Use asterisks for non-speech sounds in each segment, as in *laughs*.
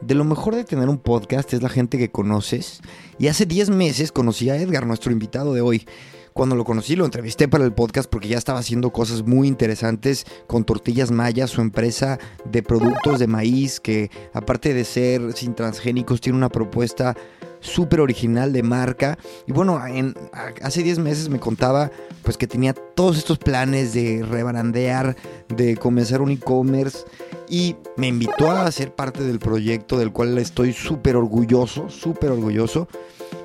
De lo mejor de tener un podcast es la gente que conoces. Y hace 10 meses conocí a Edgar, nuestro invitado de hoy. Cuando lo conocí lo entrevisté para el podcast porque ya estaba haciendo cosas muy interesantes con Tortillas Mayas, su empresa de productos de maíz que aparte de ser sin transgénicos tiene una propuesta súper original de marca. Y bueno, en, hace 10 meses me contaba pues que tenía todos estos planes de rebrandear, de comenzar un e-commerce y me invitó a ser parte del proyecto del cual estoy súper orgulloso, súper orgulloso.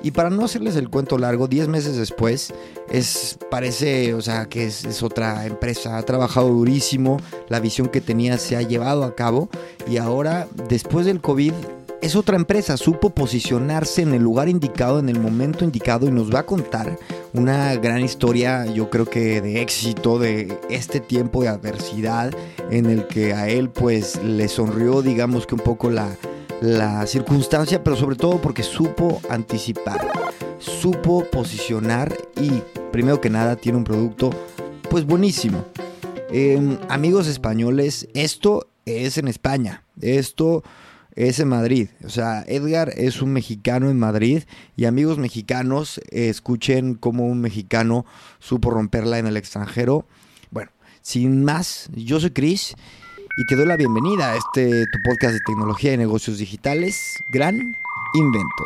Y para no hacerles el cuento largo, 10 meses después, es, parece, o sea, que es, es, otra empresa, ha trabajado durísimo, la visión que tenía se ha llevado a cabo y ahora, después del COVID, es otra empresa, supo posicionarse en el lugar indicado, en el momento indicado y nos va a contar una gran historia, yo creo que de éxito, de este tiempo de adversidad en el que a él pues le sonrió, digamos que un poco la la circunstancia, pero sobre todo porque supo anticipar, supo posicionar y, primero que nada, tiene un producto pues buenísimo. Em, amigos españoles, esto es en España, esto es en Madrid. O sea, Edgar es un mexicano en Madrid y amigos mexicanos, escuchen cómo un mexicano supo romperla en el extranjero. Bueno, sin más, yo soy Chris y te doy la bienvenida a este tu podcast de tecnología y negocios digitales, Gran Invento.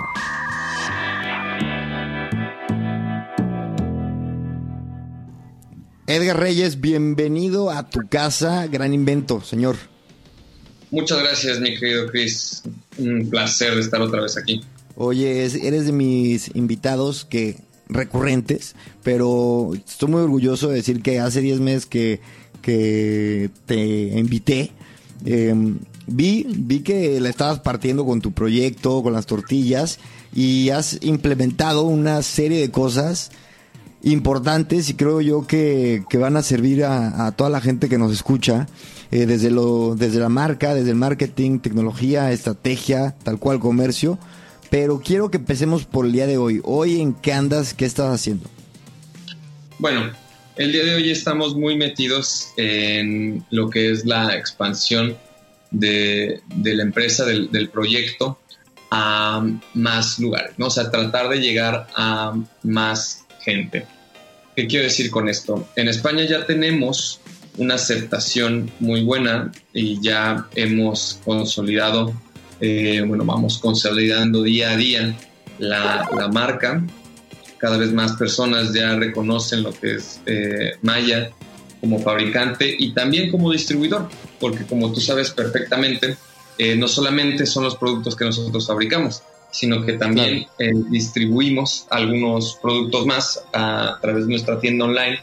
Edgar Reyes, bienvenido a tu casa, Gran Invento, señor. Muchas gracias, mi querido Chris. Un placer estar otra vez aquí. Oye, eres de mis invitados que recurrentes, pero estoy muy orgulloso de decir que hace 10 meses que que te invité, em, vi, vi que la estabas partiendo con tu proyecto, con las tortillas, y has implementado una serie de cosas importantes y creo yo que, van a servir a, toda la gente que nos escucha, eh, desde, lo, desde la marca, desde el marketing, tecnología, estrategia, tal cual comercio. Pero quiero que empecemos por el día de hoy. Hoy, ¿en qué andas? ¿Qué estás haciendo? Bueno, el día de hoy estamos muy metidos en lo que es la expansión de, la empresa, del, proyecto, a más lugares, ¿no? O sea, tratar de llegar a más ¿Qué quiero decir con esto? En España ya tenemos una aceptación muy buena y ya hemos consolidado, eh, bueno, vamos consolidando día a día la, la marca cada vez más personas ya reconocen lo que es eh, Maya como fabricante y también como distribuidor, porque como tú sabes perfectamente, eh, no solamente son los productos que nosotros fabricamos, sino que también eh, distribuimos algunos productos más a, través de nuestra tienda online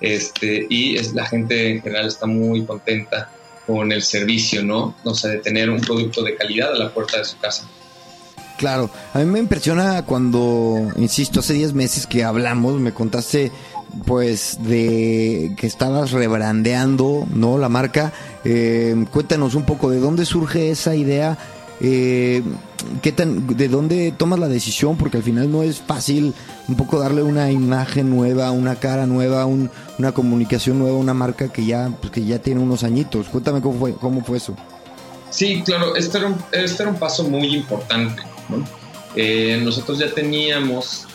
este, y es, la gente en general está muy contenta con el servicio, ¿no? O sea, de tener un producto de calidad a la puerta de su casa. Claro, a mí me impresiona cuando, insisto, hace 10 meses que hablamos, me contaste pues de que estabas rebrandeando, ¿no? La marca. Eh, cuéntanos un poco de dónde surge esa idea, eh, ¿qué tan, de dónde tomas la decisión, porque al final no es fácil un poco darle una imagen nueva, una cara nueva, una comunicación nueva, una marca que ya, pues, que ya tiene unos añitos. Cuéntame cómo fue, cómo fue eso. Sí, claro, este era un, este era un paso muy importante eh, nosotros ya teníamos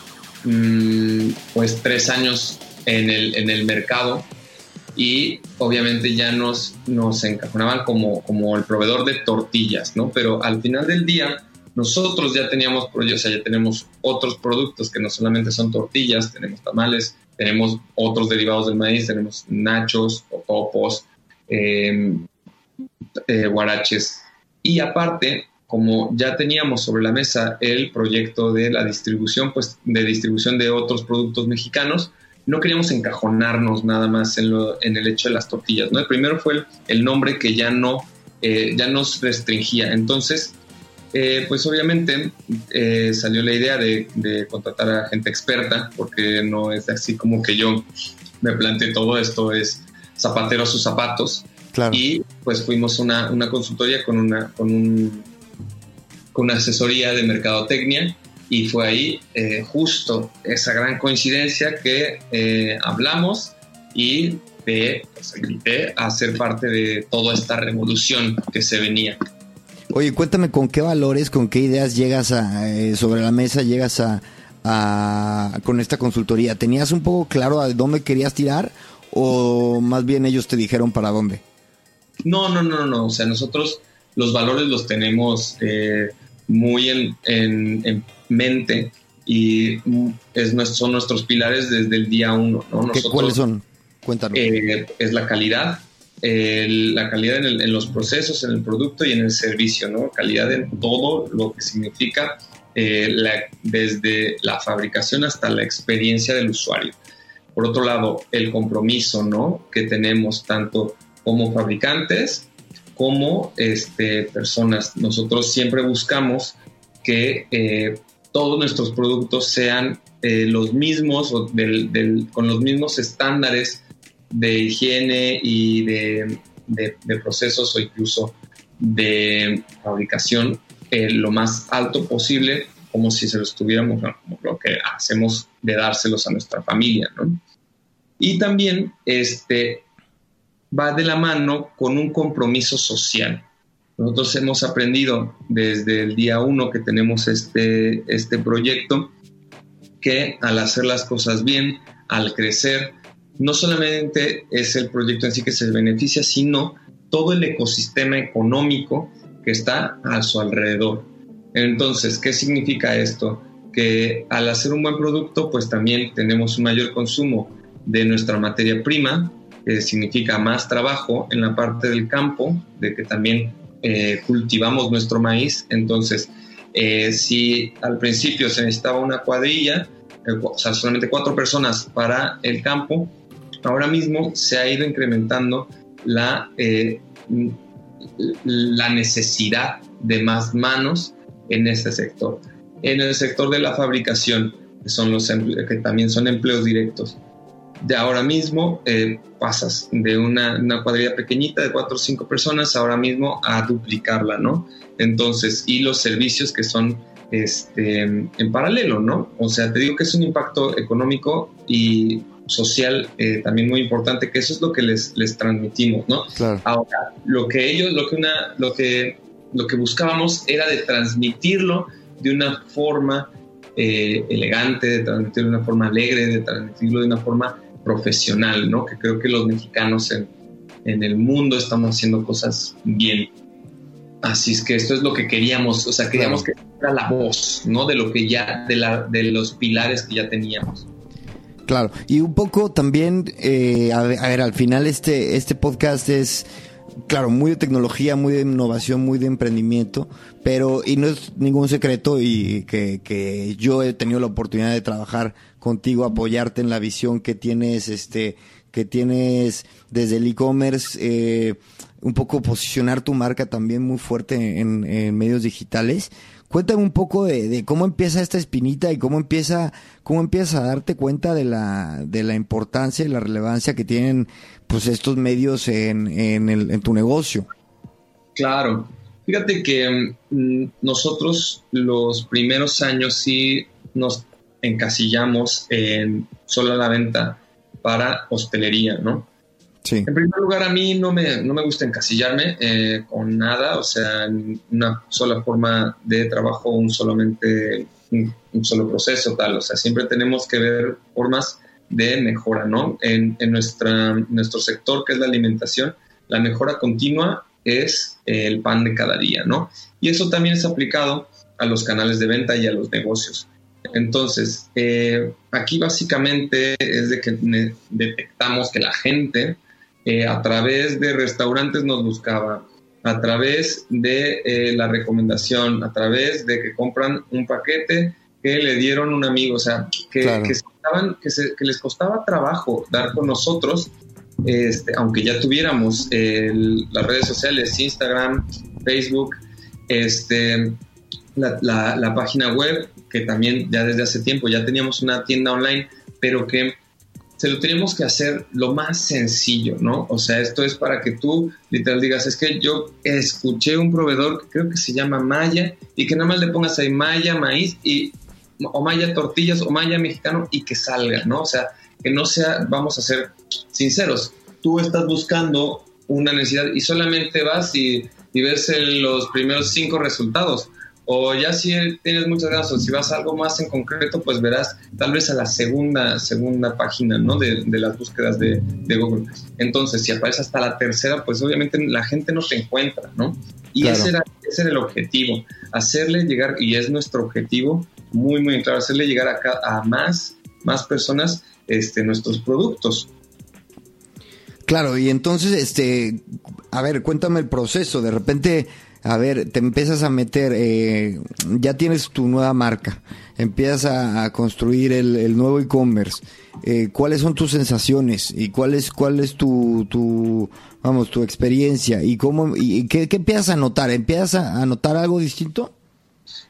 mm, pues tres años en el, en el mercado y obviamente ya nos, nos encajonaban como, como el proveedor de tortillas, ¿no? Pero al final del día, nosotros ya teníamos, o sea, ya tenemos otros productos que no solamente son tortillas, tenemos tamales, tenemos otros derivados del maíz, tenemos nachos, topos, eh, eh, guaraches. Y aparte, como ya teníamos sobre la mesa el proyecto de la distribución, pues de distribución de otros productos mexicanos, no queríamos encajonarnos nada más en, lo, en el hecho de las tortillas. ¿no? El primero fue el, nombre que ya no eh, ya nos restringía. Entonces, eh, pues obviamente eh, salió la idea de, contratar a gente experta, porque no es así como que yo me planteé todo esto, es zapatero a sus zapatos. Y pues fuimos una, una consultoría con una, con, un, con una asesoría de mercadotecnia y fue ahí justo esa gran coincidencia que hablamos y te pues, invité a ser parte de toda esta revolución que se venía. Oye, cuéntame con qué valores, con qué ideas llegas a, eh, sobre la mesa, llegas a, con esta consultoría. ¿Tenías un poco claro a dónde querías tirar o más bien ellos te dijeron para dónde? No, no, no, no. O sea, nosotros los valores los tenemos eh, muy en, en, mente y es, son nuestros pilares desde el día uno. ¿no? ¿Cuáles son? Cuéntanos. Eh, es la calidad, la calidad en, los procesos, en el producto y en el servicio, ¿no? Calidad en todo lo que significa eh, desde la fabricación hasta la experiencia del usuario. Por otro lado, el compromiso, ¿no? Que tenemos tanto como fabricantes como este, personas. Nosotros siempre buscamos que eh, todos nuestros productos sean los mismos o con los mismos estándares de higiene y de, procesos o incluso de fabricación eh, lo más alto posible, como si se los tuviéramos, como lo que hacemos de dárselos a nuestra familia. Y también este, va de la mano con un compromiso social. Nosotros hemos aprendido desde el día uno que tenemos este, este proyecto que al hacer las cosas bien, al crecer, no solamente es el proyecto en sí que se beneficia, sino todo el ecosistema económico que está a su alrededor. Entonces, ¿qué significa esto? Que al hacer un buen producto, pues también tenemos un mayor consumo de nuestra materia prima, que significa más trabajo en la parte del campo, de que también eh, cultivamos nuestro maíz. Entonces, eh, si al principio se necesitaba una cuadrilla, eh, o sea, solamente cuatro personas para el campo, ahora mismo se ha ido incrementando la, eh, la necesidad de más manos en este sector. En el sector de la fabricación, son los que también son empleos directos, de ahora mismo eh, pasas de una, una, cuadrilla pequeñita de cuatro o cinco personas ahora mismo a duplicarla, ¿no? Entonces, y los servicios que son este, en paralelo, ¿no? O sea, te digo que es un impacto económico y social eh, también muy importante, que eso es lo que les, les transmitimos, ¿no? Ahora, lo que ellos, lo que, una, lo, que, lo que buscábamos era de transmitirlo de una forma eh, elegante, de transmitirlo de una forma alegre, de transmitirlo de una forma profesional, ¿no? Que creo que los mexicanos en, en el mundo estamos haciendo cosas bien. Así es que esto es lo que queríamos, o sea, queríamos que fuera la voz, ¿no? De lo que ya, de, la, de los pilares que ya teníamos. Claro, y un poco también, eh, a, ver, al final este, este podcast es, claro, muy de tecnología, muy de innovación, muy de emprendimiento, pero, y no es ningún secreto y que, que yo he tenido la oportunidad de trabajar contigo, apoyarte en la visión que tienes, este, que tienes desde el e-commerce, eh, un poco posicionar tu marca también muy fuerte en, en medios digitales. Cuéntame un poco de, cómo empieza esta espinita y cómo empieza, cómo empiezas a darte cuenta de la, de la importancia y la relevancia que tienen pues estos medios en, en, tu negocio. Claro. Fíjate que mm, nosotros los primeros años sí nos encasillamos en solo la venta para hostelería, ¿no? En primer lugar, a mí no me, no me gusta encasillarme eh, con nada, o sea, una sola forma de trabajo, un solamente un, solo proceso, tal. O sea, siempre tenemos que ver formas de mejora, ¿no? En, en nuestra, nuestro sector, que es la alimentación, la mejora continua es el pan de cada día, ¿no? Y eso también es aplicado a los canales de venta y a los negocios. Entonces, eh, aquí básicamente es de que detectamos que la gente eh, a través de restaurantes nos buscaba, a través de eh, la recomendación, a través de que compran un paquete que le dieron un amigo, o sea, que, que, les costaba trabajo dar con nosotros este, aunque ya tuviéramos las redes sociales, Instagram, Facebook, este, la, la, página web, que también ya desde hace tiempo ya teníamos una tienda online, pero que se lo tenemos que hacer lo más sencillo, ¿no? O sea, esto es para que tú literal digas, es que yo escuché un proveedor que creo que se llama Maya y que nada más le pongas ahí Maya, maíz y o Maya tortillas o Maya mexicano y que salga, ¿no? O sea, que no sea, vamos a ser sinceros, tú estás buscando una necesidad y solamente vas y, y ves los primeros cinco resultados o ya si tienes muchas ganas o si vas a algo más en concreto, pues verás tal vez a la segunda, segunda página ¿no? de, las búsquedas de, Google. Entonces, si aparece hasta la tercera, pues obviamente la gente no te encuentra, ¿no? Y ese, era, ese era el objetivo, hacerle llegar, y es nuestro objetivo muy, muy claro, hacerle llegar a, a más, más personas este, nuestros productos. Claro, y entonces, este, a ver, cuéntame el proceso. De repente a ver, te empiezas a meter, eh, ya tienes tu nueva marca, empiezas a, construir el, nuevo e-commerce. Eh, ¿Cuáles son tus sensaciones y cuál es, cuál es tu, tu, vamos, tu experiencia y cómo, y qué, empiezas a notar? ¿Empiezas a, notar algo distinto?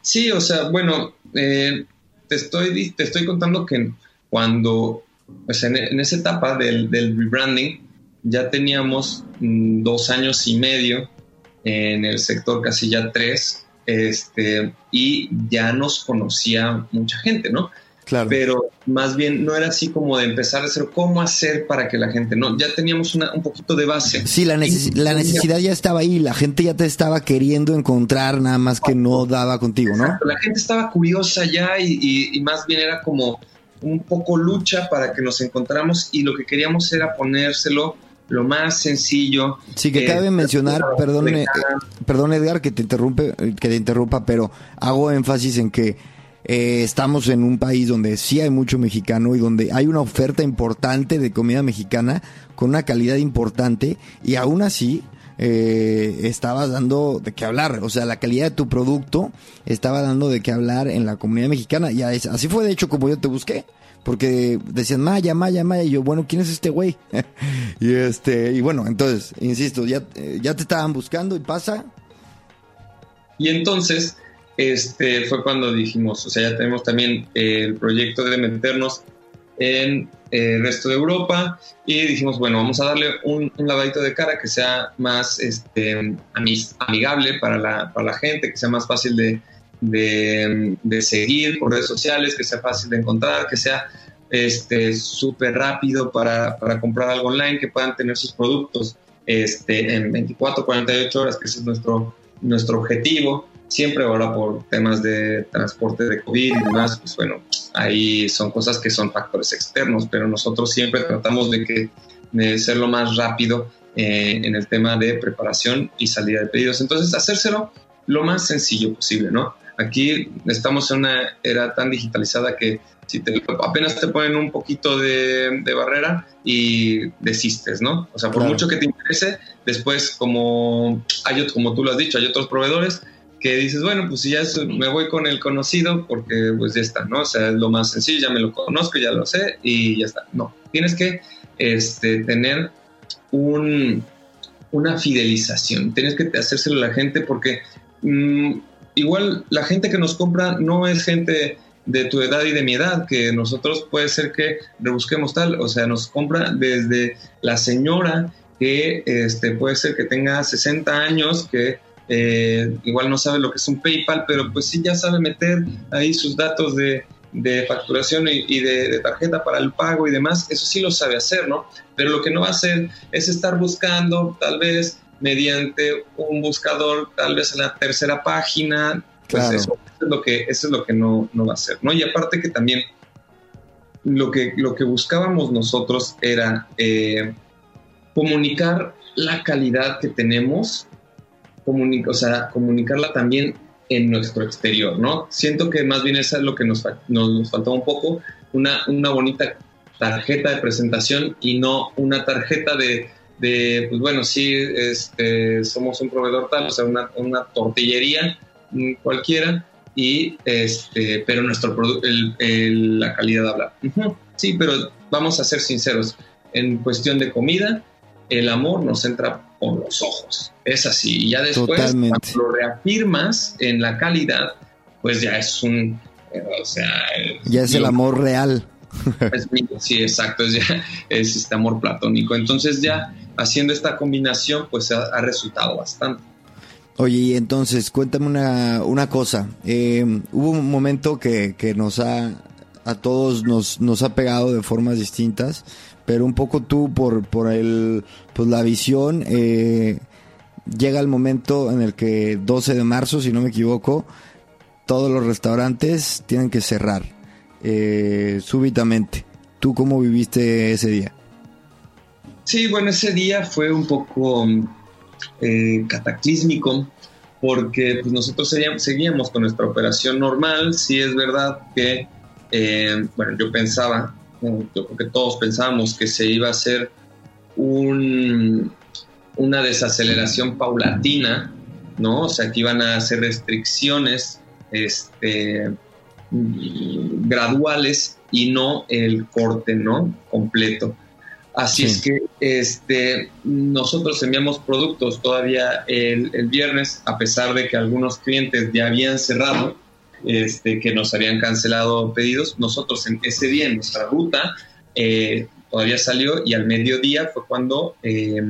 Sí, o sea, bueno, eh, te estoy, te estoy contando que cuando, pues en, esa etapa del, del rebranding, ya teníamos mm, dos años y medio en el sector casi ya tres, este, y ya nos conocía mucha gente, ¿no? Claro. Pero más bien no era así como de empezar a hacer cómo hacer para que la gente, no, ya teníamos una, un poquito de base. Sí, la, la necesidad ya estaba ahí, la gente ya te estaba queriendo encontrar, nada más que no daba contigo, ¿no? La gente estaba curiosa ya y, y más bien era como un poco lucha para que nos encontramos y lo que queríamos era ponérselo lo más sencillo. Sí, que cabe mencionar, perdón, eh, perdón Edgar que te interrumpe, que te interrumpa, pero hago énfasis en que eh, estamos en un país donde sí hay mucho mexicano y donde hay una oferta importante de comida mexicana con una calidad importante y aún así eh, estabas dando de qué hablar, o sea, la calidad de tu producto estaba dando de qué hablar en la comunidad mexicana y así fue de hecho como yo te busqué porque decían Maya, Maya, Maya, y yo, bueno, ¿quién es este güey? *laughs* y este, y bueno, entonces, insisto, ya, ya te estaban buscando y pasa. Y entonces, este, fue cuando dijimos, o sea, ya tenemos también el proyecto de meternos en eh, el resto de Europa y dijimos, bueno, vamos a darle un, lavadito de cara que sea más este, amigable para la, para la gente, que sea más fácil de, de, seguir por redes sociales, que sea fácil de encontrar, que sea este súper rápido para, para, comprar algo online, que puedan tener sus productos este, en 24, 48 horas, que ese es nuestro, nuestro objetivo. Siempre ahora por temas de transporte de COVID y demás, pues bueno, ahí son cosas que son factores externos, pero nosotros siempre tratamos de que de ser lo más rápido eh, en el tema de preparación y salida de pedidos. Entonces, hacérselo lo más sencillo posible, ¿no? Aquí estamos en una era tan digitalizada que si te, apenas te ponen un poquito de, barrera y desistes, ¿no? O sea, por mucho que te interese, después como, hay, como tú lo has dicho, hay otros proveedores que dices, bueno, pues si ya me voy con el conocido porque pues ya está, ¿no? O sea, es lo más sencillo, ya me lo conozco, ya lo sé y ya está. No, tienes que este, tener un, una fidelización, tienes que hacérselo a la gente porque... Mm, igual la gente que nos compra no es gente de tu edad y de mi edad, que nosotros puede ser que rebusquemos tal, o sea, nos compra desde la señora que este, puede ser que tenga 60 años, que eh, igual no sabe lo que es un PayPal, pero pues sí ya sabe meter ahí sus datos de, facturación y, de, tarjeta para el pago y demás, eso sí lo sabe hacer, ¿no? Pero lo que no va a hacer es estar buscando tal vez mediante un buscador, tal vez en la tercera página, pues eso, es lo que, eso es lo que no, no va a ser, ¿no? Y aparte que también lo que, lo que buscábamos nosotros era eh, comunicar la calidad que tenemos, o sea, comunicarla también en nuestro exterior, ¿no? Siento que más bien eso es lo que nos, nos, nos faltó un poco, una, una bonita tarjeta de presentación y no una tarjeta de de, pues bueno, sí, este, somos un proveedor tal, o sea, una, una tortillería mm, cualquiera, y este, pero nuestro producto, la calidad habla. Sí, pero vamos a ser sinceros. en cuestión de comida, el amor nos entra por los ojos. Es así. Y ya después, cuando lo reafirmas en la calidad, pues ya es un. O sea. Ya es el amor real. sí, exacto. Es, ya, es este amor platónico. Entonces, ya haciendo esta combinación, pues ha, resultado bastante. Oye, y entonces, cuéntame una, una cosa. Eh, hubo un momento que, que nos ha. A todos nos, nos ha pegado de formas distintas pero un poco tú por, por el, pues la visión, eh, llega el momento en el que 12 de marzo, si no me equivoco, todos los restaurantes tienen que cerrar eh, súbitamente. ¿Tú cómo viviste ese día? Sí, bueno, ese día fue un poco eh, cataclísmico porque pues, nosotros seguíamos, con nuestra operación normal. Sí es verdad que, bueno, yo pensaba yo creo que todos pensábamos que se iba a hacer un, una desaceleración paulatina, ¿no? O sea, que iban a hacer restricciones este, graduales y no el corte, ¿no? Completo. Así es que este, nosotros enviamos productos todavía el, el, viernes, a pesar de que algunos clientes ya habían cerrado, este, que nos habían cancelado pedidos. Nosotros en ese día en nuestra ruta eh, todavía salió y al mediodía fue cuando eh,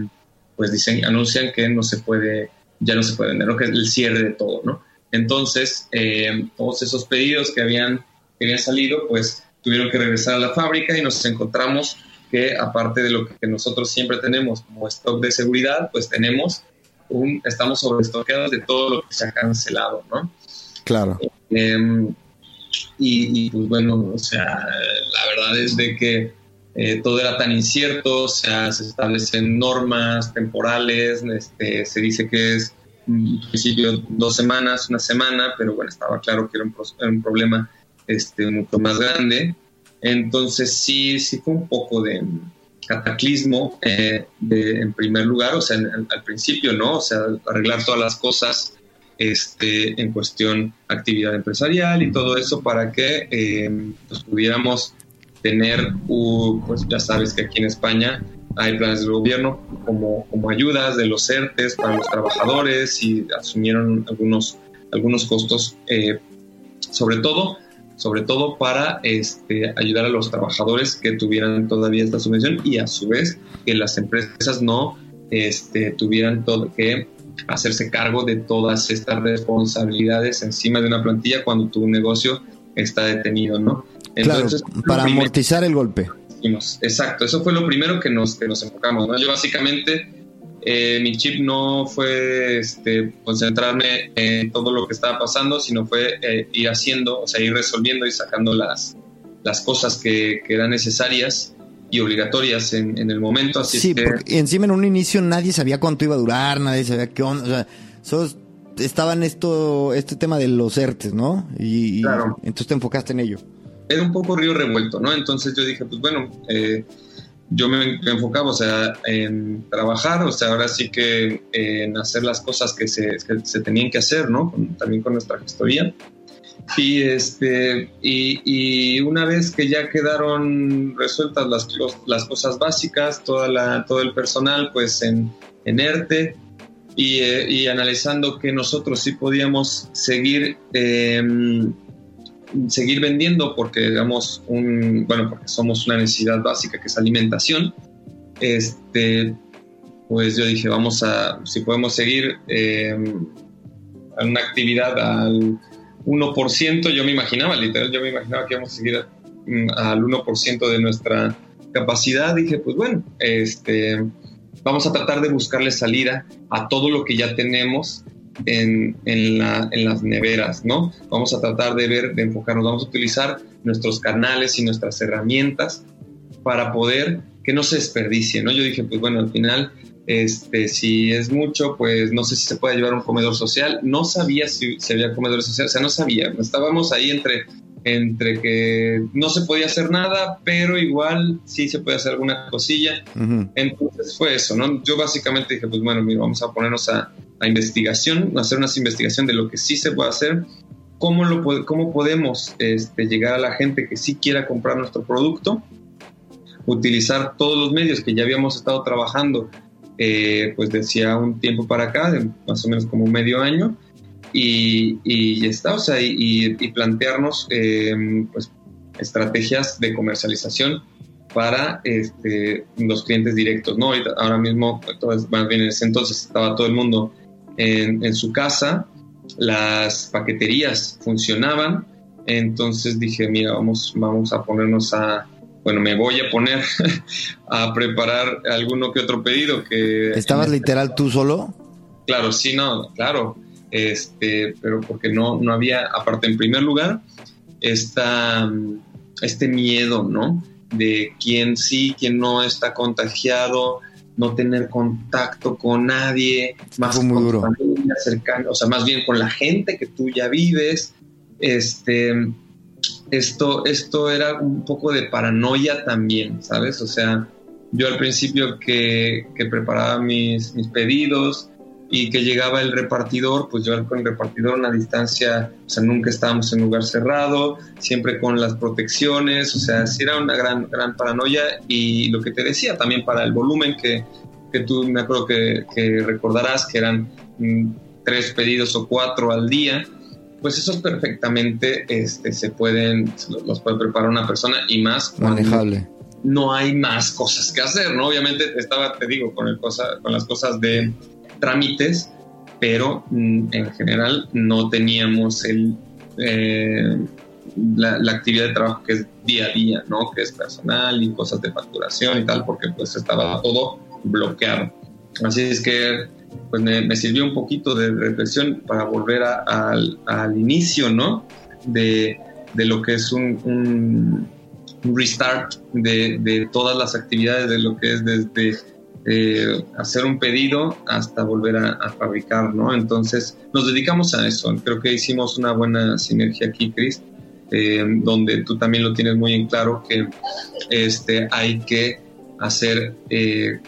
pues dicen, anuncian que no se puede, ya no se puede vender, que es el cierre de todo, ¿no? Entonces, eh, todos esos pedidos que habían, que habían salido, pues tuvieron que regresar a la fábrica y nos encontramos que aparte de lo que nosotros siempre tenemos como stock de seguridad, pues tenemos un, estamos sobreestoqueados de todo lo que se ha cancelado, ¿no? Claro. Em, y, pues bueno, o sea, la verdad es de que eh, todo era tan incierto, o sea, se establecen normas temporales, este, se dice que es en principio dos semanas, una semana, pero bueno, estaba claro que era un, problema este, mucho más grande. Entonces sí, sí fue un poco de cataclismo eh, en primer lugar, o sea, al principio, ¿no? O sea, arreglar todas las cosas este, en cuestión actividad empresarial y todo eso para que eh, pues, pudiéramos tener, pues ya sabes que aquí en España hay planes del gobierno como, como ayudas de los ERTES para los trabajadores y asumieron algunos, algunos costos, eh, sobre todo sobre todo para este, ayudar a los trabajadores que tuvieran todavía esta subvención y a su vez que las empresas no este, tuvieran todo, que hacerse cargo de todas estas responsabilidades encima de una plantilla cuando tu negocio está detenido, ¿no? Entonces, para amortizar el golpe. Exacto, eso fue lo primero que nos, que nos enfocamos, ¿no? Yo básicamente, eh, mi chip no fue este, concentrarme en todo lo que estaba pasando, sino fue eh, ir haciendo, o sea, ir resolviendo y sacando las, las cosas que, que eran necesarias y obligatorias en, el momento. Así sí, porque encima en un inicio nadie sabía cuánto iba a durar, nadie sabía qué onda, o sea, solo estaba en esto, este tema de los ERTES, ¿no? Y, entonces te enfocaste en ello. Era un poco río revuelto, ¿no? Entonces yo dije, pues bueno, eh, yo me, enfocaba, o sea, en trabajar, o sea, ahora sí que en hacer las cosas que se, que se tenían que hacer, ¿no? también con nuestra gestoría. Y, este, y, una vez que ya quedaron resueltas las, las cosas básicas, toda la, todo el personal pues en, en ERTE y, eh, y, analizando que nosotros sí podíamos seguir, em, seguir vendiendo porque, digamos, un, bueno, porque somos una necesidad básica que es alimentación, este, pues yo dije, vamos a, si podemos seguir em, una actividad al 1%, yo me imaginaba, literal, yo me imaginaba que íbamos a seguir mm, al 1% de nuestra capacidad. Dije, pues bueno, este, vamos a tratar de buscarle salida a todo lo que ya tenemos en, en, las neveras, ¿no? Vamos a tratar de ver, de enfocarnos, vamos a utilizar nuestros canales y nuestras herramientas para poder que no se desperdicie, ¿no? Yo dije, pues bueno, al final este, si es mucho, pues no sé si se puede llevar un comedor social. No sabía si, se había comedor social, o sea, no sabía. Estábamos ahí entre, entre que no se podía hacer nada, pero igual sí se puede hacer alguna cosilla. Entonces fue eso, ¿no? Yo básicamente dije, pues bueno, mira, vamos a ponernos a, a investigación, a hacer una investigación de lo que sí se puede hacer, cómo, lo, cómo podemos este, llegar a la gente que sí quiera comprar nuestro producto utilizar todos los medios que ya habíamos estado trabajando, eh, pues decía un tiempo para acá, de más o menos como medio año, y, y está, o sea, y, plantearnos pues, estrategias de comercialización para este, los clientes directos, ¿no? Ahora mismo, más bien en ese entonces estaba todo el mundo en, en su casa, las paqueterías funcionaban, entonces dije, mira, vamos, vamos a ponernos a, bueno, me voy a poner *laughs* a preparar alguno que otro pedido que... ¿Estabas literal tú solo? Claro, sí, no, claro, este, pero porque no, no había, aparte en primer lugar, esta, este miedo, ¿no? De quién sí, quién no está contagiado, no tener contacto con nadie, más muy duro. familia cercana, o sea, más bien con la gente que tú ya vives. Este, esto, esto era un poco de paranoia también, ¿sabes? O sea, yo al principio que, que preparaba mis, mis pedidos, y que llegaba el repartidor, pues yo con el repartidor a una distancia, o sea, nunca estábamos en lugar cerrado, siempre con las protecciones, o sea, sí era una gran, gran paranoia y lo que te decía también para el volumen que, que tú me acuerdo que, que recordarás que eran mm, tres pedidos o cuatro al día, pues esos perfectamente este, se pueden, los puede preparar una persona y más manejable. No hay más cosas que hacer, ¿no? Obviamente estaba, te digo, con, el cosa, con las cosas de trámites, pero mm, en general no teníamos el, eh, la, actividad de trabajo que es día a día, ¿no? Que es personal y cosas de facturación y tal, porque pues estaba todo bloqueado. Así es que pues me, sirvió un poquito de reflexión para volver al, inicio, ¿no? De, lo que es un, un, restart de, de, todas las actividades, de lo que es desde eh, hacer un pedido hasta volver a, fabricar, ¿no? Entonces nos dedicamos a eso. Creo que hicimos una buena sinergia aquí, Chris, eh, donde tú también lo tienes muy en claro que este, hay que hacer eh,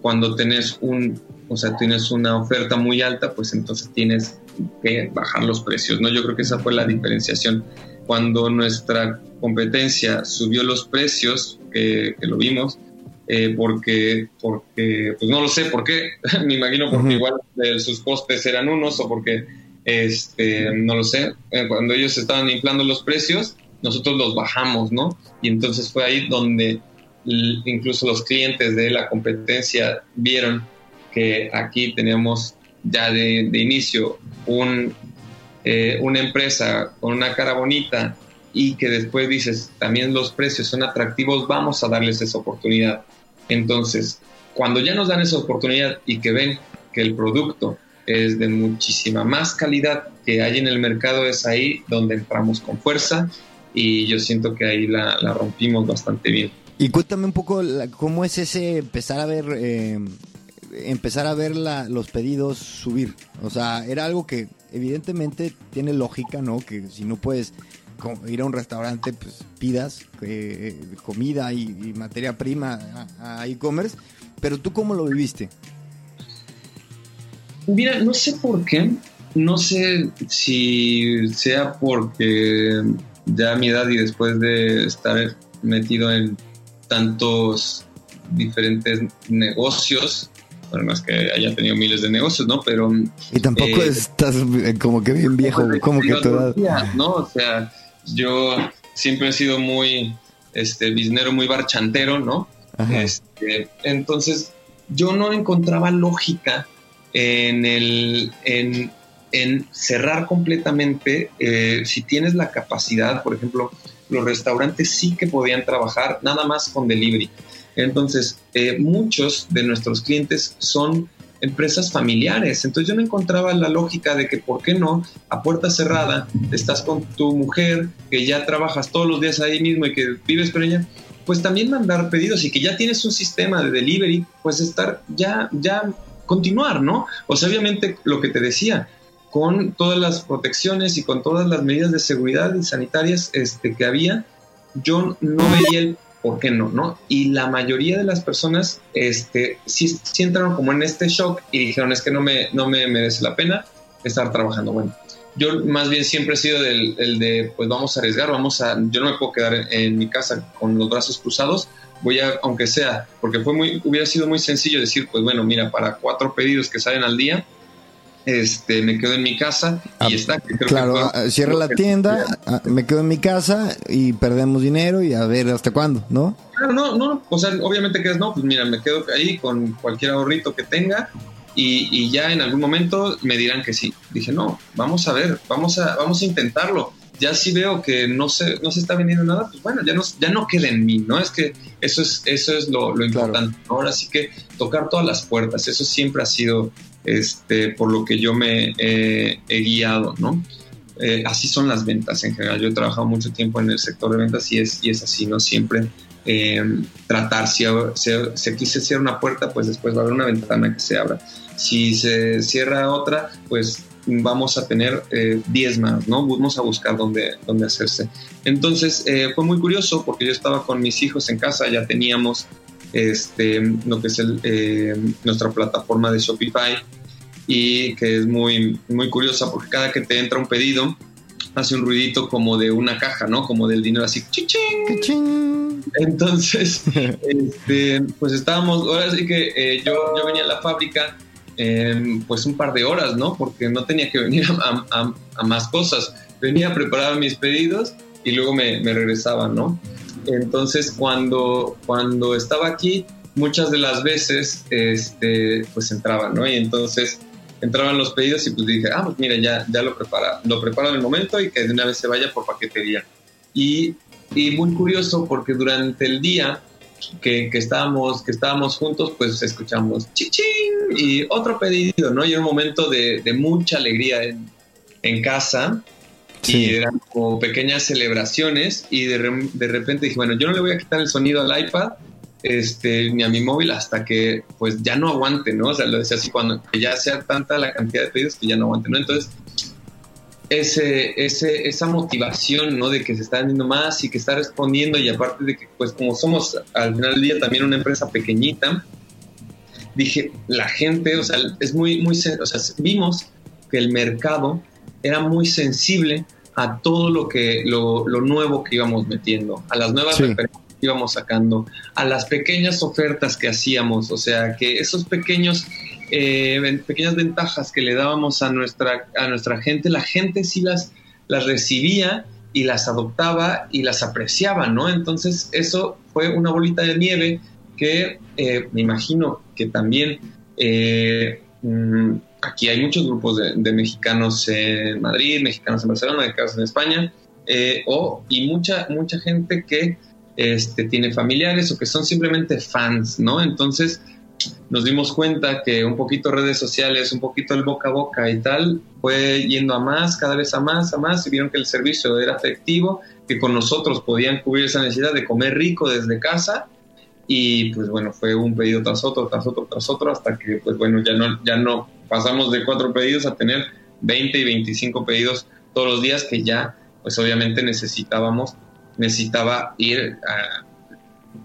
cuando tenés un, o sea, tienes una oferta muy alta, pues entonces tienes que bajar los precios, ¿no? Yo creo que esa fue la diferenciación. Cuando nuestra competencia subió los precios, que lo vimos, eh, porque, porque, pues no lo sé por qué, *laughs* me imagino porque igual sus costes eran unos o porque, este, no lo sé, eh, cuando ellos estaban inflando los precios, nosotros los bajamos, ¿no? Y entonces fue ahí donde incluso los clientes de la competencia vieron que aquí teníamos ya de, inicio un, eh, una empresa con una cara bonita y que después dices, también los precios son atractivos, vamos a darles esa oportunidad. Entonces, cuando ya nos dan esa oportunidad y que ven que el producto es de muchísima más calidad que hay en el mercado, es ahí donde entramos con fuerza y yo siento que ahí la, rompimos bastante bien. Y cuéntame un poco cómo es ese empezar a ver, eh, empezar a ver los pedidos subir. O sea, era algo que evidentemente tiene lógica, ¿no? Que si no puedes ir a un restaurante, pues pidas eh, comida y, materia prima a, e-commerce. Pero tú cómo lo viviste? Mira, no sé por qué. No sé si sea porque ya a mi edad y después de estar metido en tantos diferentes negocios, bueno, más que haya tenido miles de negocios, ¿no? Pero... Y tampoco eh, estás como que bien viejo, como que tu edad. No, o sea, yo siempre he sido muy este, biznero, muy barchantero, ¿no? Este, entonces, yo no encontraba lógica en, el, en, cerrar completamente. Eh, si tienes la capacidad, por ejemplo, los restaurantes sí que podían trabajar nada más con delivery. Entonces, eh, muchos de nuestros clientes son empresas familiares. Entonces yo no encontraba la lógica de que, ¿por qué no? A puerta cerrada, estás con tu mujer, que ya trabajas todos los días ahí mismo y que vives con ella, pues también mandar pedidos y que ya tienes un sistema de delivery, pues estar ya, ya continuar, ¿no? O sea, obviamente lo que te decía, con todas las protecciones y con todas las medidas de seguridad y sanitarias este, que había, yo no veía el ¿por qué no? ¿no? Y la mayoría de las personas este, sí, entraron como en este shock y dijeron, es que no me, no me merece la pena estar trabajando. Bueno, yo más bien siempre he sido del, el de, pues vamos a arriesgar, vamos a, yo no me puedo quedar en, mi casa con los brazos cruzados, voy a, aunque sea, porque fue muy, hubiera sido muy sencillo decir, pues bueno, mira, para cuatro pedidos que salen al día, este, me quedo en mi casa y ah, está. claro, ah, cierra la tienda, ah, me quedo en mi casa y perdemos dinero y a ver hasta cuándo, ¿no? Claro, no, no, o sea, obviamente que es no, pues mira, me quedo ahí con cualquier ahorrito que tenga y, ya en algún momento me dirán que sí. Dije, no, vamos a ver, vamos a, vamos a intentarlo. Ya si veo que no se, no se está vendiendo nada, pues bueno, ya no, ya no queda en mí, ¿no? Es que eso es, eso es lo, importante. Ahora sí que tocar todas las puertas, eso siempre ha sido este, por lo que yo me he guiado, ¿no? Eh, así son las ventas en general. Yo he trabajado mucho tiempo en el sector de ventas y es, y es así, ¿no? Siempre eh, tratar, si, si, aquí se cierra una puerta, pues después va a haber una ventana que se abra. Si se cierra otra, pues vamos a tener 10 eh, más, ¿no? Vamos a buscar dónde, dónde hacerse. Entonces eh, fue muy curioso porque yo estaba con mis hijos en casa, ya teníamos este, lo que es el, eh, nuestra plataforma de Shopify y que es muy, muy curiosa porque cada que te entra un pedido hace un ruidito como de una caja, ¿no? Como del dinero así, ¡chichín! Entonces, *laughs* este, pues estábamos, ahora sí que yo, yo venía a la fábrica pues un par de horas, ¿no? Porque no tenía que venir a, más cosas. Venía a preparar mis pedidos y luego me, regresaba, ¿no? Entonces, cuando, cuando estaba aquí, muchas de las veces, este, pues entraban, ¿no? Y entonces entraban los pedidos y pues dije, ah, pues mira, ya, ya lo prepara, lo preparo en el momento y que de una vez se vaya por paquetería. Y, y muy curioso porque durante el día que, estábamos, que estábamos juntos, pues escuchamos chichín y otro pedido, ¿no? Y un momento de, mucha alegría en, en casa. Y eran como pequeñas celebraciones y de, de, repente dije, bueno, yo no le voy a quitar el sonido al iPad este, ni a mi móvil hasta que pues ya no aguante, ¿no? O sea, lo decía así, cuando ya sea tanta la cantidad de pedidos que ya no aguante, ¿no? Entonces ese, ese, esa motivación, ¿no? De que se está vendiendo más y que está respondiendo y aparte de que, pues como somos al final del día también una empresa pequeñita, dije, la gente, o sea, es muy, muy, o sea, vimos que el mercado era muy sensible a todo lo que, lo, lo nuevo que íbamos metiendo, a las nuevas referencias que íbamos sacando, a las pequeñas ofertas que hacíamos, o sea, que esos pequeños eh, pequeñas ventajas que le dábamos a nuestra, a nuestra gente, la gente sí las, las recibía y las adoptaba y las apreciaba, ¿no? Entonces eso fue una bolita de nieve que eh, me imagino que también eh, mm, aquí hay muchos grupos de, mexicanos en Madrid, mexicanos en Barcelona, mexicanos en España, o, y mucha, mucha gente que este, tiene familiares o que son simplemente fans, ¿no? Entonces, nos dimos cuenta que un poquito redes sociales, un poquito el boca a boca y tal, fue yendo a más, cada vez a más, a más, y vieron que el servicio era efectivo, que con nosotros podían cubrir esa necesidad de comer rico desde casa, y pues bueno, fue un pedido tras otro, tras otro, tras otro, hasta que pues bueno, ya no, ya no pasamos de cuatro pedidos a tener 20 y 25 pedidos todos los días, que ya pues obviamente necesitábamos, necesitaba ir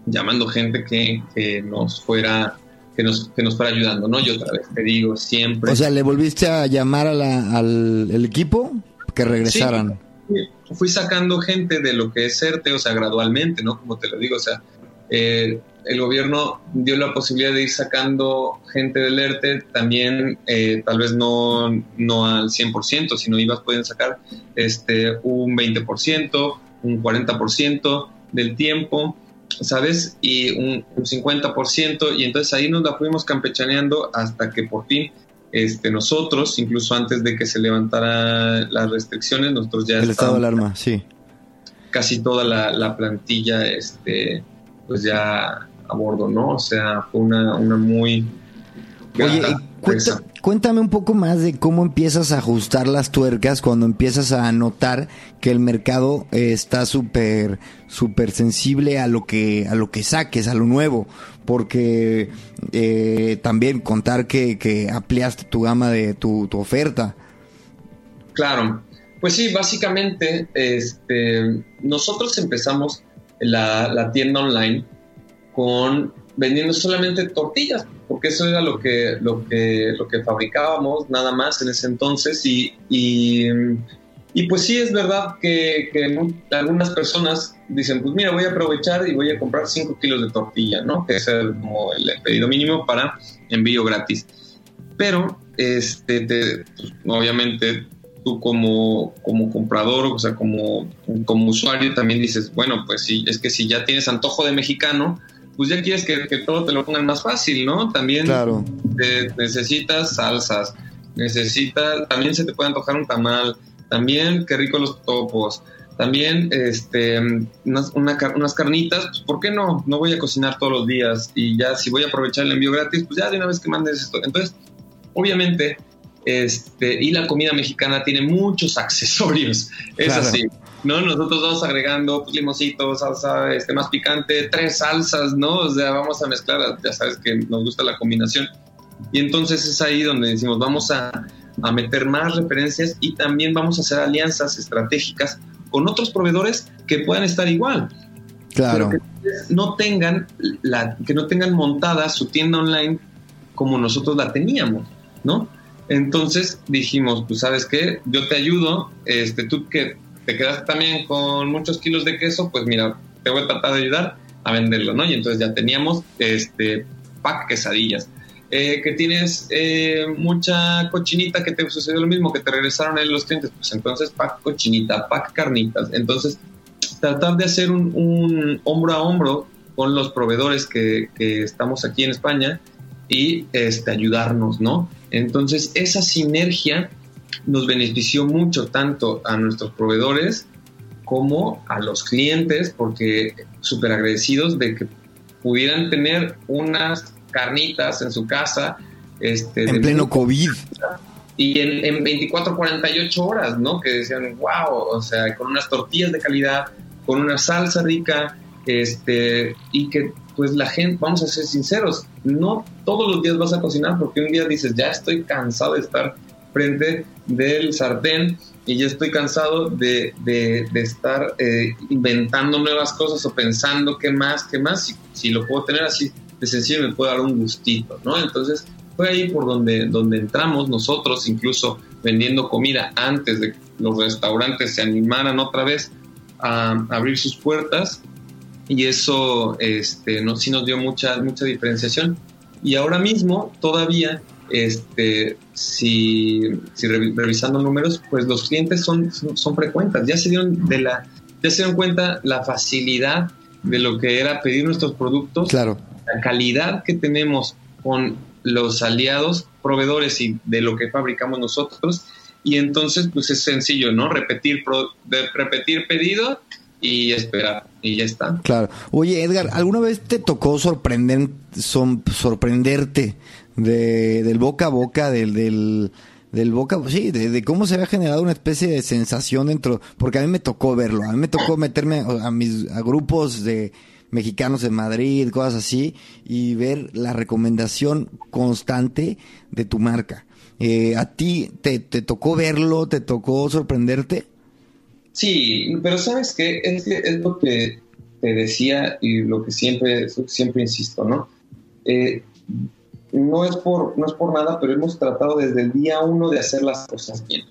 llamando gente que, que nos fuera que nos, que nos fuera ayudando, ¿no? Yo otra vez te digo, siempre. O sea, ¿le volviste a llamar al el equipo que regresaran? fui sacando gente de lo que es CERTE, o sea, gradualmente, ¿no? Como te lo digo, o sea, eh, el gobierno dio la posibilidad de ir sacando gente del ERTE, también eh, tal vez no, no al 100%, sino ibas pueden sacar este, un 20%, un 40% del tiempo. ¿sabes? Y un, 50%, y entonces ahí nos la fuimos campechaneando hasta que por fin este, nosotros, incluso antes de que se levantaran las restricciones, nosotros ya... El estado de alarma, sí. Casi toda la, plantilla, este, pues ya a bordo, ¿no? O sea, fue una, una muy... Oye, cuéntame un poco más de cómo empiezas a ajustar las tuercas cuando empiezas a notar que el mercado eh, está súper súper sensible a lo que a lo que saques, a lo nuevo, porque eh, también contar que, ampliaste tu gama de tu, oferta. Claro, pues sí, básicamente este, nosotros empezamos la, la tienda online con vendiendo solamente tortillas, porque eso era lo que, lo que, lo que fabricábamos nada más en ese entonces y, y, pues sí es verdad que, algunas personas dicen, pues mira, voy a aprovechar y voy a comprar 5 kilos de tortilla, ¿no? Que es el, como el pedido mínimo para envío gratis. Pero, este, pues, obviamente tú como, como comprador, o sea, como, como usuario también dices, bueno, pues sí, es que si ya tienes antojo de mexicano, pues ya quieres que, todo te lo pongan más fácil, ¿no? También claro. necesitas salsas, necesitas, también se te puede antojar un tamal, también qué rico los topos, también este, unas, unas carnitas, pues ¿por qué no? No voy a cocinar todos los días y ya si voy a aprovechar el envío gratis, pues ya de una vez que mandes esto. Entonces, obviamente, este, y la comida mexicana tiene muchos *laughs* accesorios, es así. ¿No? Nosotros vamos agregando pues, limoncito, salsa este, más picante, tres salsas, ¿no? O sea, vamos a mezclar, ya sabes que nos gusta la combinación. Y entonces es ahí donde decimos, vamos a, a meter más referencias y también vamos a hacer alianzas estratégicas con otros proveedores que puedan estar igual. Claro. que no tengan la, que no tengan montada su tienda online como nosotros la teníamos, ¿no? Entonces dijimos, pues sabes qué, yo te ayudo, este, tú que te quedas también con muchos kilos de queso, pues mira, te voy a tratar de ayudar a venderlo, ¿no? Y entonces ya teníamos este pack quesadillas. Eh, que tienes eh, mucha cochinita que te sucedió lo mismo, que te regresaron los clientes, pues entonces pack cochinita, pack carnitas. Entonces, tratar de hacer un, hombro a hombro con los proveedores que, que, estamos aquí en España y este, ayudarnos, ¿no? Entonces, esa sinergia nos benefició mucho tanto a nuestros proveedores como a los clientes, porque súper agradecidos de que pudieran tener unas carnitas en su casa. Este, en pleno COVID. Y en, en 24, 48 horas, ¿no? Que decían, wow, o sea, con unas tortillas de calidad, con una salsa rica, este, y que pues la gente, vamos a ser sinceros, no todos los días vas a cocinar porque un día dices, ya estoy cansado de estar frente del sartén y ya estoy cansado de, de, estar eh, inventando nuevas cosas o pensando qué más, qué más, si, si, lo puedo tener así de sencillo me puede dar un gustito, ¿no? Entonces fue ahí por donde, donde entramos nosotros, incluso vendiendo comida antes de que los restaurantes se animaran otra vez a abrir sus puertas y eso este, no, sí nos dio mucha, mucha diferenciación. Y ahora mismo todavía este, si, si revisando números, pues los clientes son, son, frecuentes. Ya se dieron de la, ya se dieron cuenta la facilidad de lo que era pedir nuestros productos, claro. la calidad que tenemos con los aliados, proveedores y de lo que fabricamos nosotros. Y entonces, pues es sencillo, ¿no? Repetir, repetir pedido y esperar y ya está. Claro. Oye, Edgar, ¿alguna vez te tocó sorprender, sorprenderte de, del boca a boca, del, del, del boca, sí, de, cómo se había generado una especie de sensación dentro, porque a mí me tocó verlo, a mí me tocó meterme a, mis a grupos de mexicanos en Madrid, cosas así, y ver la recomendación constante de tu marca. Eh, ¿A ti te, te tocó verlo, te tocó sorprenderte? Sí, pero sabes que es, es lo que te decía y lo que siempre, siempre insisto, ¿no? Eh, no es por, no es por nada, pero hemos tratado desde el día uno de hacer las cosas bien.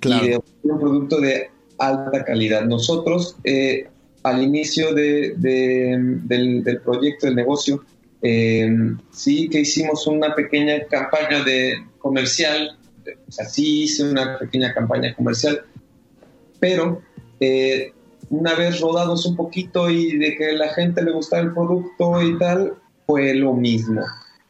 Claro. Y de un producto de alta calidad. Nosotros, eh, al inicio de, del, proyecto, del negocio, eh, sí que hicimos una pequeña campaña de comercial, o sea, sí hice una pequeña campaña comercial, pero eh, una vez rodados un poquito y de que la gente le gustaba el producto y tal, fue lo mismo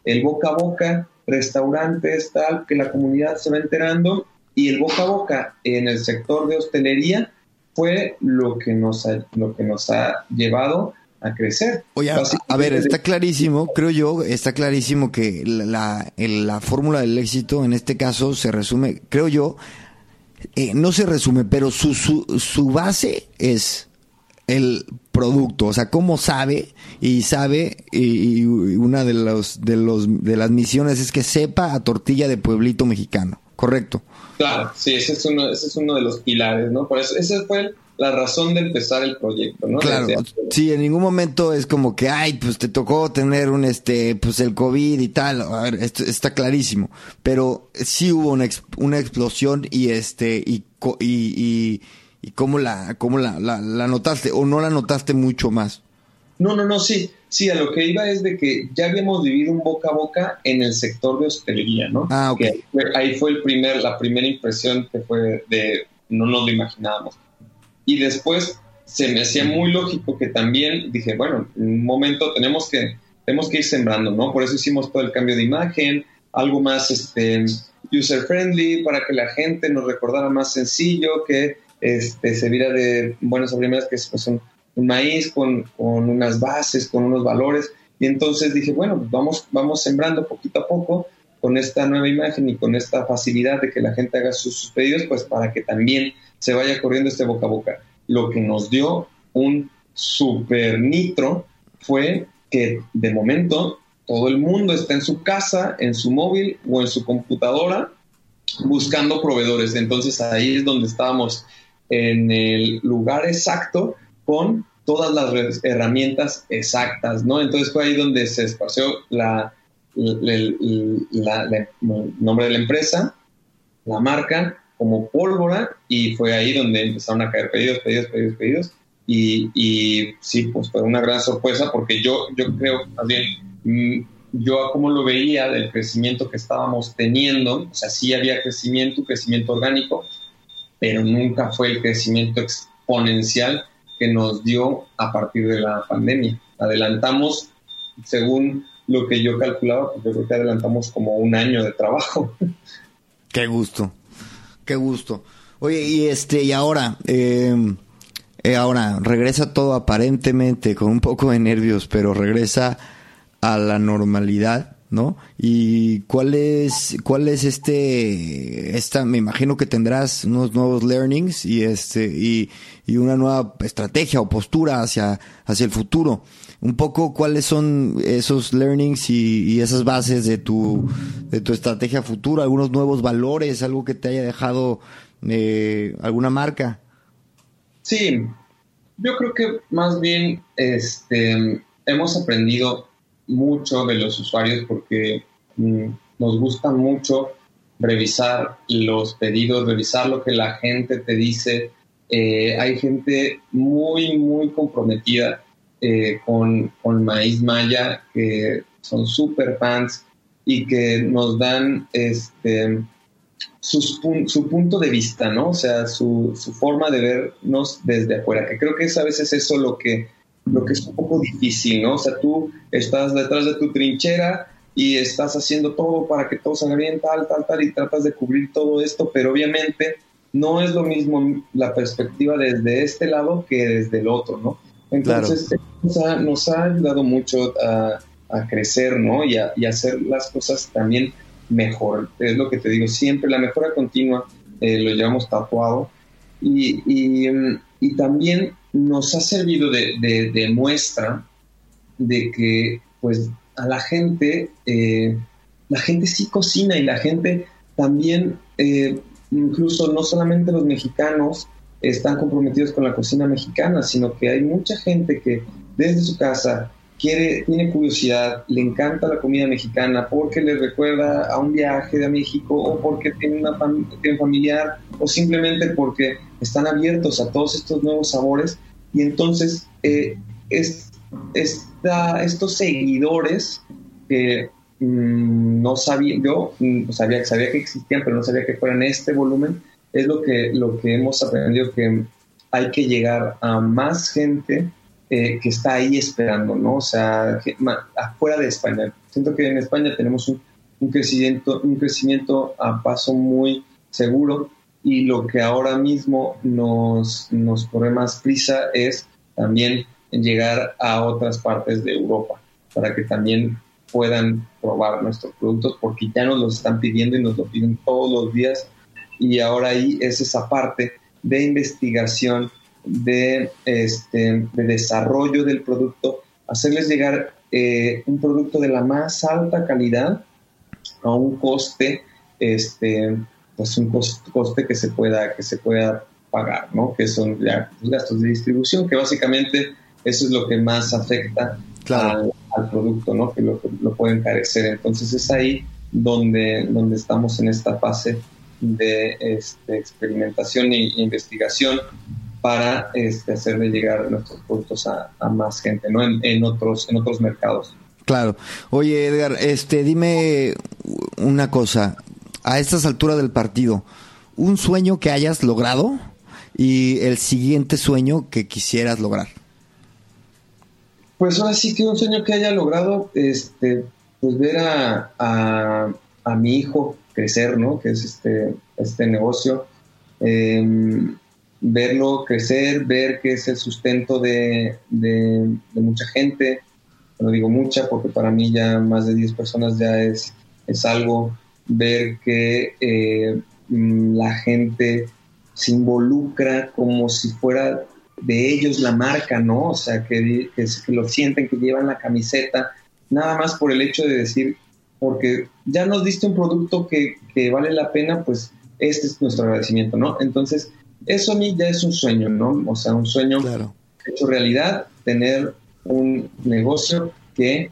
el boca a boca, restaurantes, tal, que la comunidad se va enterando y el boca a boca en el sector de hostelería fue lo que nos ha, lo que nos ha llevado a crecer. Oye, a, ver, está clarísimo, creo yo, está clarísimo que la, la fórmula del éxito en este caso se resume, creo yo, eh, no se resume, pero su, su, su base es el producto, o sea, cómo sabe y sabe y, una de los de los de las misiones es que sepa a tortilla de pueblito mexicano, correcto. Claro, sí, ese es uno ese es uno de los pilares, ¿no? Por eso ese fue la razón de empezar el proyecto, ¿no? Claro, sí, en ningún momento es como que, ay, pues te tocó tener un, este, pues el COVID y tal, a ver, esto está clarísimo, pero sí hubo una, una explosión y este, y, y, y, cómo la, cómo la, la, notaste, o no la notaste mucho más. No, no, no, sí, sí, a lo que iba es de que ya habíamos vivido un boca a boca en el sector de hostelería, ¿no? Ah, ok. ahí fue el primer, la primera impresión que fue de, no nos lo imaginábamos y después se me hacía muy lógico que también dije, bueno, en un momento tenemos que, tenemos que ir sembrando, ¿no? Por eso hicimos todo el cambio de imagen, algo más este, user friendly para que la gente nos recordara más sencillo, que este, se viera de buenas primeras que es pues, un, maíz con, con, unas bases, con unos valores. Y entonces dije, bueno, pues vamos, vamos sembrando poquito a poco con esta nueva imagen y con esta facilidad de que la gente haga sus, sus pedidos, pues para que también se vaya corriendo este boca a boca. Lo que nos dio un super nitro fue que de momento todo el mundo está en su casa, en su móvil o en su computadora buscando proveedores. Entonces ahí es donde estábamos en el lugar exacto con todas las herramientas exactas, ¿no? Entonces fue ahí donde se esparció la, el nombre de la empresa, la marca como pólvora y fue ahí donde empezaron a caer pedidos, pedidos, pedidos, pedidos. Y, sí, pues fue una gran sorpresa porque yo, yo creo, más bien, mm, yo como lo veía del crecimiento que estábamos teniendo, o sea, sí había crecimiento, crecimiento orgánico, pero nunca fue el crecimiento exponencial que nos dio a partir de la pandemia. Adelantamos, según lo que yo calculaba, yo creo que adelantamos como un año de trabajo. *laughs* Qué gusto. Qué gusto. Oye, y este, y ahora, em, eh, ahora regresa todo aparentemente con un poco de nervios, pero regresa a la normalidad, ¿no? Y cuál es, cuál es este, esta, me imagino que tendrás unos nuevos learnings y este, y, y una nueva estrategia o postura hacia, hacia el futuro un poco cuáles son esos learnings y, esas bases de tu, de tu estrategia futura, algunos nuevos valores, algo que te haya dejado eh, alguna marca. Sí, yo creo que más bien este, hemos aprendido mucho de los usuarios porque mm, nos gusta mucho revisar los pedidos, revisar lo que la gente te dice. Eh, hay gente muy, muy comprometida eh, con, con Maíz Maya, que son super fans y que nos dan este, su punto de vista, ¿no? O sea, su, su, forma de vernos desde afuera, que creo que es a veces eso lo que, lo que es un poco difícil, ¿no? O sea, tú estás detrás de tu trinchera y estás haciendo todo para que todo salga bien, tal, tal, tal, y tratas de cubrir todo esto, pero obviamente no es lo mismo la perspectiva desde este lado que desde el otro, ¿no? Entonces, nos, ha, ayudado mucho a, crecer, ¿no? Y a, hacer las cosas también mejor. Es lo que te digo, siempre la mejora continua eh, lo llevamos tatuado. Y, también nos ha servido de, muestra de que, pues, a la gente, eh, la gente sí cocina y la gente también, eh, incluso no solamente los mexicanos, están comprometidos con la cocina mexicana, sino que hay mucha gente que desde su casa quiere, tiene curiosidad, le encanta la comida mexicana porque le recuerda a un viaje de México o porque tiene una tiene familiar o simplemente porque están abiertos a todos estos nuevos sabores y entonces eh, es, estos seguidores que mm, no sabía, yo mm, sabía, sabía que existían, pero no sabía que fueran este volumen, es lo que, lo que hemos aprendido, que hay que llegar a más gente eh, que está ahí esperando, ¿no? O sea, afuera de España. Siento que en España tenemos un, un, crecimiento, un crecimiento a paso muy seguro y lo que ahora mismo nos, nos corre más prisa es también llegar a otras partes de Europa para que también puedan probar nuestros productos porque ya nos los están pidiendo y nos lo piden todos los días. Y ahora ahí es esa parte de investigación, de, este, de desarrollo del producto, hacerles llegar eh, un producto de la más alta calidad a un coste, este, pues un coste, que se pueda, que se pueda pagar, ¿no? Que son ya los gastos de distribución, que básicamente eso es lo que más afecta al, producto, ¿no? Que lo, lo puede encarecer. Entonces es ahí donde, donde estamos en esta fase de este, experimentación e investigación para este, hacerle llegar nuestros productos a, más gente, ¿no? En, otros, en otros mercados. Claro. Oye, Edgar, este, dime una cosa. A estas alturas del partido, ¿un sueño que hayas logrado y el siguiente sueño que quisieras lograr? Pues ahora sí que un sueño que haya logrado, este, pues ver a, a, mi hijo crecer, ¿no? Que es este, este negocio. Em, verlo crecer, ver que es el sustento de, mucha gente. No digo mucha porque para mí ya más de 10 personas ya es, es algo. Ver que eh, mm, la gente se involucra como si fuera de ellos la marca, ¿no? O sea, que, que, lo sienten, que llevan la camiseta, nada más por el hecho de decir, porque ya nos diste un producto que, que vale la pena, pues este es nuestro agradecimiento, ¿no? Entonces, eso a mí ya es un sueño, ¿no? O sea, un sueño hecho realidad, tener un negocio que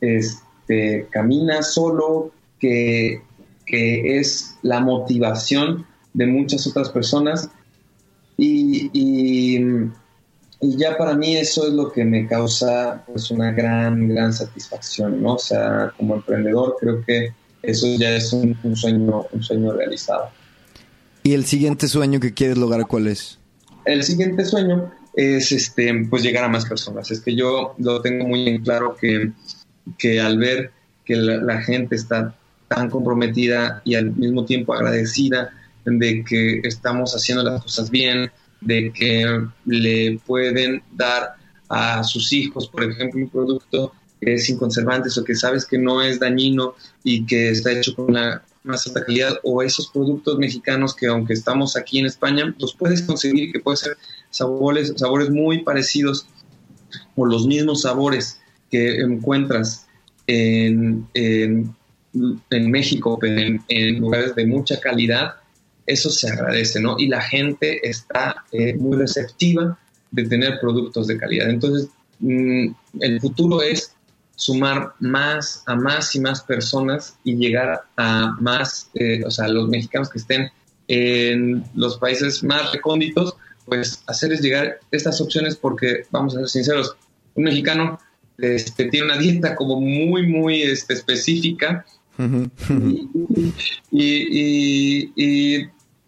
este, camina solo, que, que es la motivación de muchas otras personas y, y, ya para mí eso es lo que me causa pues una gran, gran satisfacción, ¿no? O sea, como emprendedor creo que eso ya es un, un sueño, un sueño realizado. ¿Y el siguiente sueño que quieres lograr cuál es? El siguiente sueño es este, pues llegar a más personas. Es que yo lo tengo muy en claro que, que al ver que la, gente está tan comprometida y al mismo tiempo agradecida de que estamos haciendo las cosas bien, de que le pueden dar a sus hijos, por ejemplo, un producto que es sin conservantes o que sabes que no es dañino y que está hecho con la más alta calidad o esos productos mexicanos que aunque estamos aquí en España, los puedes conseguir que pueden ser sabores, sabores muy parecidos o los mismos sabores que encuentras en, en, México, en, en, lugares de mucha calidad, eso se agradece, ¿no? Y la gente está eh, muy receptiva de tener productos de calidad. Entonces, mm, el futuro es sumar más a más y más personas y llegar a más, eh, o sea, los mexicanos que estén en los países más recónditos, pues hacerles llegar estas opciones porque, vamos a ser sinceros, un mexicano este, tiene una dieta como muy, muy este, específica *laughs* y,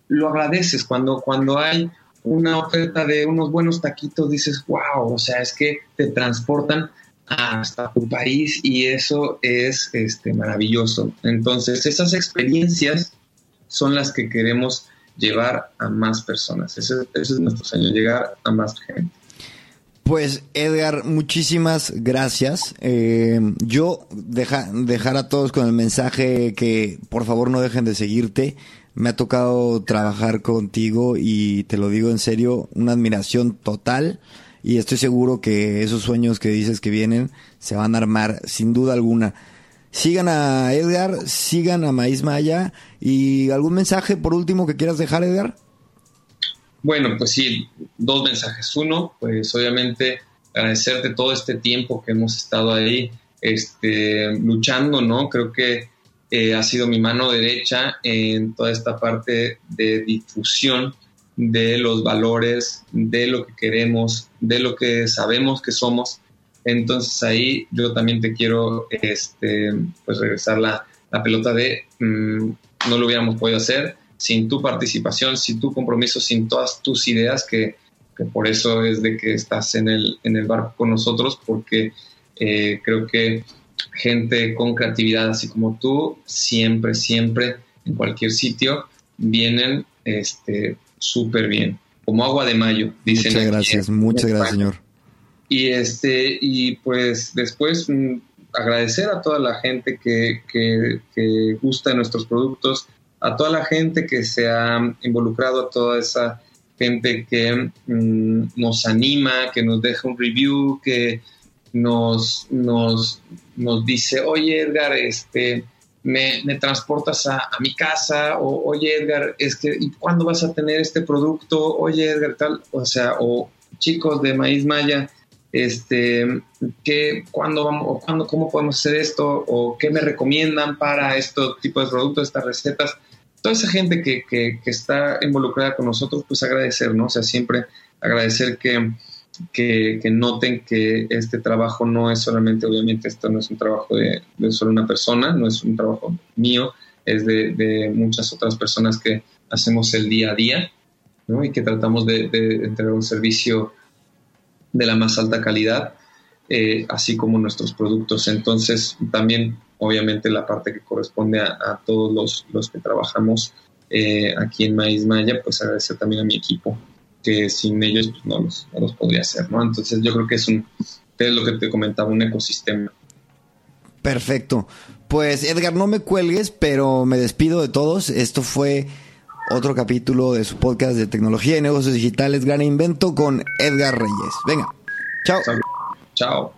lo agradeces cuando, cuando hay una oferta de unos buenos taquitos, dices, wow, o sea, es que te transportan hasta tu país y eso es este, maravilloso. Entonces, esas experiencias son las que queremos llevar a más personas. Ese, es nuestro sueño, llegar a más gente. Pues Edgar, muchísimas gracias. Eh, yo deja, dejar a todos con el mensaje que por favor no dejen de seguirte. Me ha tocado trabajar contigo y te lo digo en serio, una admiración total y estoy seguro que esos sueños que dices que vienen se van a armar sin duda alguna. Sigan a Edgar, sigan a Maíz Maya y algún mensaje por último que quieras dejar, Edgar. Bueno, pues sí, dos mensajes. Uno, pues obviamente agradecerte todo este tiempo que hemos estado ahí este, luchando, ¿no? Creo que eh, ha sido mi mano derecha en toda esta parte de difusión de los valores, de lo que queremos, de lo que sabemos que somos. Entonces ahí yo también te quiero este, pues regresar la, pelota de mm, no lo hubiéramos podido hacer sin tu participación, sin tu compromiso, sin todas tus ideas, que, por eso es de que estás en el, en el barco con nosotros, porque eh, creo que gente con creatividad así como tú, siempre, siempre, en cualquier sitio, vienen este, súper bien, como agua de mayo, dicen. Muchas gracias, muchas gracias, señor. Y este, y pues después mm, agradecer a toda la gente que, que, gusta de nuestros productos, a toda la gente que se ha involucrado, a toda esa gente que mm, nos anima, que nos deja un review, que nos, nos, nos dice, oye Edgar, este, me, transportas a, mi casa, o oye Edgar, es que, ¿y cuándo vas a tener este producto? Oye Edgar, tal, o sea, o chicos de Maíz Maya, este, ¿qué, cuándo vamos, o cómo podemos hacer esto, o qué me recomiendan para este tipo de productos, estas recetas. Toda esa gente que, que, que está involucrada con nosotros, pues agradecer, ¿no? O sea, siempre agradecer que, que, noten que este trabajo no es solamente, obviamente, esto no es un trabajo de, solo una persona, no es un trabajo mío, es de, muchas otras personas que hacemos el día a día ¿no? y que tratamos de, entregar un servicio de la más alta calidad, eh, así como nuestros productos. Entonces, también, obviamente, la parte que corresponde a, todos los, los, que trabajamos eh, aquí en Maíz Maya, pues agradecer también a mi equipo que sin ellos pues, no, los, no los podría hacer, ¿no? Entonces yo creo que es un, es lo que te comentaba, un ecosistema. Perfecto. Pues Edgar, no me cuelgues, pero me despido de todos. Esto fue otro capítulo de su podcast de tecnología y negocios digitales, Gran Invento, con Edgar Reyes. Venga, chao. Chao.